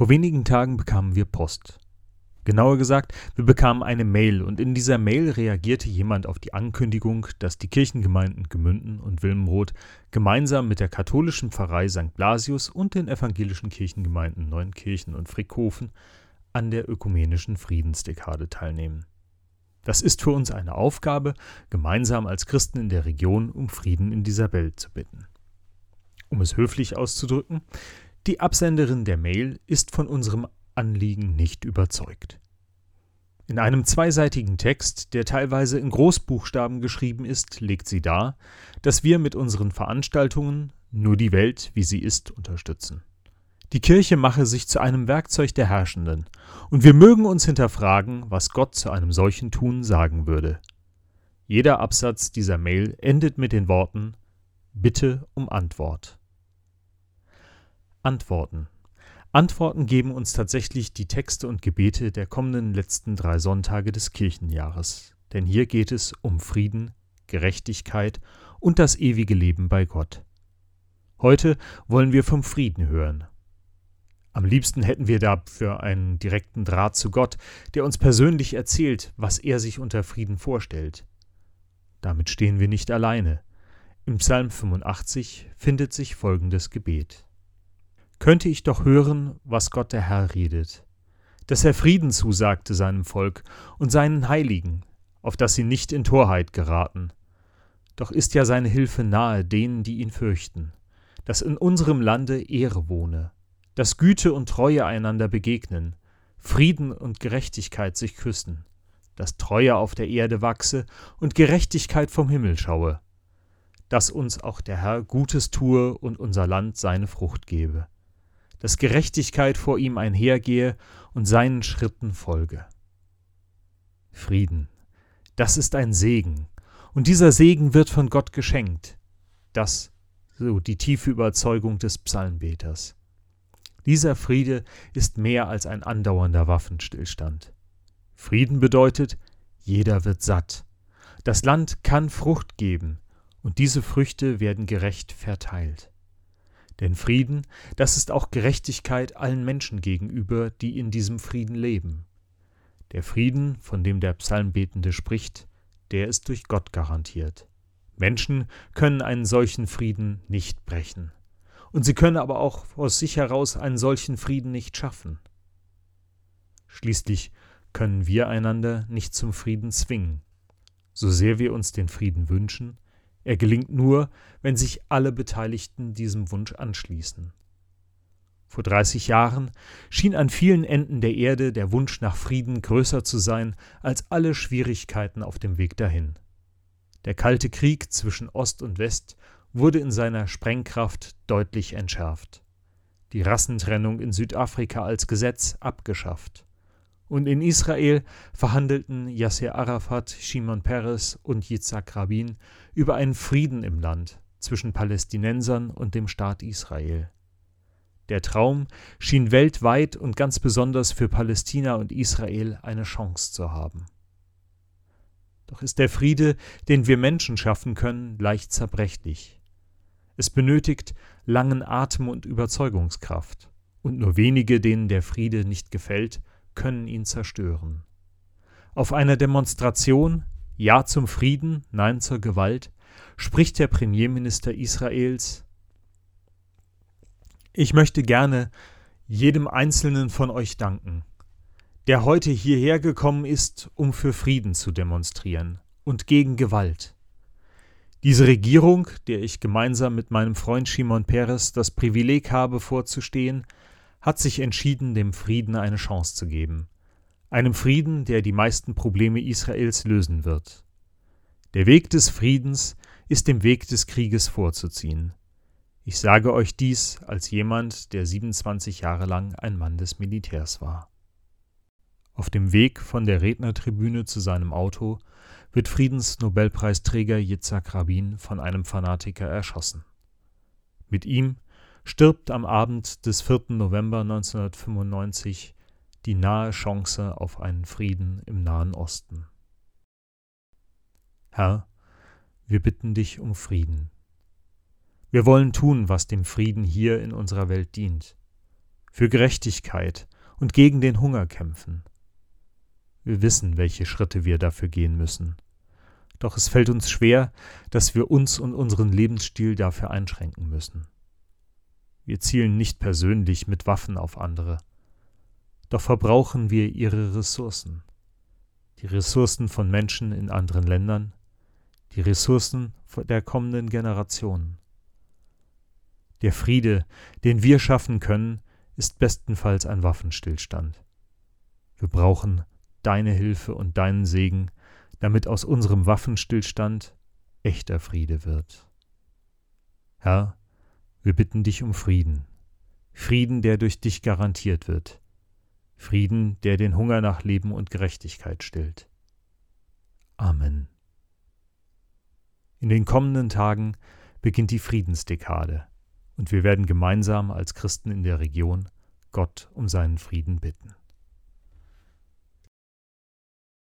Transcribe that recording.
Vor wenigen Tagen bekamen wir Post. Genauer gesagt, wir bekamen eine Mail und in dieser Mail reagierte jemand auf die Ankündigung, dass die Kirchengemeinden Gemünden und Wilmenroth gemeinsam mit der katholischen Pfarrei St. Blasius und den evangelischen Kirchengemeinden Neunkirchen und Frickhofen an der ökumenischen Friedensdekade teilnehmen. Das ist für uns eine Aufgabe, gemeinsam als Christen in der Region um Frieden in dieser Welt zu bitten. Um es höflich auszudrücken, die Absenderin der Mail ist von unserem Anliegen nicht überzeugt. In einem zweiseitigen Text, der teilweise in Großbuchstaben geschrieben ist, legt sie dar, dass wir mit unseren Veranstaltungen nur die Welt, wie sie ist, unterstützen. Die Kirche mache sich zu einem Werkzeug der Herrschenden, und wir mögen uns hinterfragen, was Gott zu einem solchen Tun sagen würde. Jeder Absatz dieser Mail endet mit den Worten Bitte um Antwort. Antworten. Antworten geben uns tatsächlich die Texte und Gebete der kommenden letzten drei Sonntage des Kirchenjahres. Denn hier geht es um Frieden, Gerechtigkeit und das ewige Leben bei Gott. Heute wollen wir vom Frieden hören. Am liebsten hätten wir dafür einen direkten Draht zu Gott, der uns persönlich erzählt, was er sich unter Frieden vorstellt. Damit stehen wir nicht alleine. Im Psalm 85 findet sich folgendes Gebet könnte ich doch hören, was Gott der Herr redet, dass er Frieden zusagte seinem Volk und seinen Heiligen, auf dass sie nicht in Torheit geraten. Doch ist ja seine Hilfe nahe denen, die ihn fürchten, dass in unserem Lande Ehre wohne, dass Güte und Treue einander begegnen, Frieden und Gerechtigkeit sich küssen, dass Treue auf der Erde wachse und Gerechtigkeit vom Himmel schaue, dass uns auch der Herr Gutes tue und unser Land seine Frucht gebe dass Gerechtigkeit vor ihm einhergehe und seinen Schritten folge. Frieden, das ist ein Segen, und dieser Segen wird von Gott geschenkt. Das so die tiefe Überzeugung des Psalmbeters. Dieser Friede ist mehr als ein andauernder Waffenstillstand. Frieden bedeutet, jeder wird satt. Das Land kann Frucht geben, und diese Früchte werden gerecht verteilt. Denn Frieden, das ist auch Gerechtigkeit allen Menschen gegenüber, die in diesem Frieden leben. Der Frieden, von dem der Psalmbetende spricht, der ist durch Gott garantiert. Menschen können einen solchen Frieden nicht brechen. Und sie können aber auch aus sich heraus einen solchen Frieden nicht schaffen. Schließlich können wir einander nicht zum Frieden zwingen. So sehr wir uns den Frieden wünschen, er gelingt nur, wenn sich alle Beteiligten diesem Wunsch anschließen. Vor 30 Jahren schien an vielen Enden der Erde der Wunsch nach Frieden größer zu sein als alle Schwierigkeiten auf dem Weg dahin. Der Kalte Krieg zwischen Ost und West wurde in seiner Sprengkraft deutlich entschärft. Die Rassentrennung in Südafrika als Gesetz abgeschafft und in Israel verhandelten Yasser Arafat, Shimon Peres und Yitzhak Rabin über einen Frieden im Land zwischen Palästinensern und dem Staat Israel. Der Traum schien weltweit und ganz besonders für Palästina und Israel eine Chance zu haben. Doch ist der Friede, den wir Menschen schaffen können, leicht zerbrechlich. Es benötigt langen Atem und Überzeugungskraft, und nur wenige, denen der Friede nicht gefällt, können ihn zerstören. Auf einer Demonstration Ja zum Frieden, Nein zur Gewalt spricht der Premierminister Israels Ich möchte gerne jedem Einzelnen von euch danken, der heute hierher gekommen ist, um für Frieden zu demonstrieren und gegen Gewalt. Diese Regierung, der ich gemeinsam mit meinem Freund Shimon Peres das Privileg habe vorzustehen, hat sich entschieden, dem Frieden eine Chance zu geben. Einem Frieden, der die meisten Probleme Israels lösen wird. Der Weg des Friedens ist dem Weg des Krieges vorzuziehen. Ich sage euch dies als jemand, der 27 Jahre lang ein Mann des Militärs war. Auf dem Weg von der Rednertribüne zu seinem Auto wird Friedensnobelpreisträger Yitzhak Rabin von einem Fanatiker erschossen. Mit ihm stirbt am Abend des 4. November 1995 die nahe Chance auf einen Frieden im Nahen Osten. Herr, wir bitten dich um Frieden. Wir wollen tun, was dem Frieden hier in unserer Welt dient. für Gerechtigkeit und gegen den Hunger kämpfen. Wir wissen, welche Schritte wir dafür gehen müssen. Doch es fällt uns schwer, dass wir uns und unseren Lebensstil dafür einschränken müssen. Wir zielen nicht persönlich mit Waffen auf andere. Doch verbrauchen wir ihre Ressourcen. Die Ressourcen von Menschen in anderen Ländern, die Ressourcen der kommenden Generationen. Der Friede, den wir schaffen können, ist bestenfalls ein Waffenstillstand. Wir brauchen deine Hilfe und deinen Segen, damit aus unserem Waffenstillstand echter Friede wird. Herr, wir bitten dich um Frieden, Frieden, der durch dich garantiert wird, Frieden, der den Hunger nach Leben und Gerechtigkeit stillt. Amen. In den kommenden Tagen beginnt die Friedensdekade, und wir werden gemeinsam als Christen in der Region Gott um seinen Frieden bitten.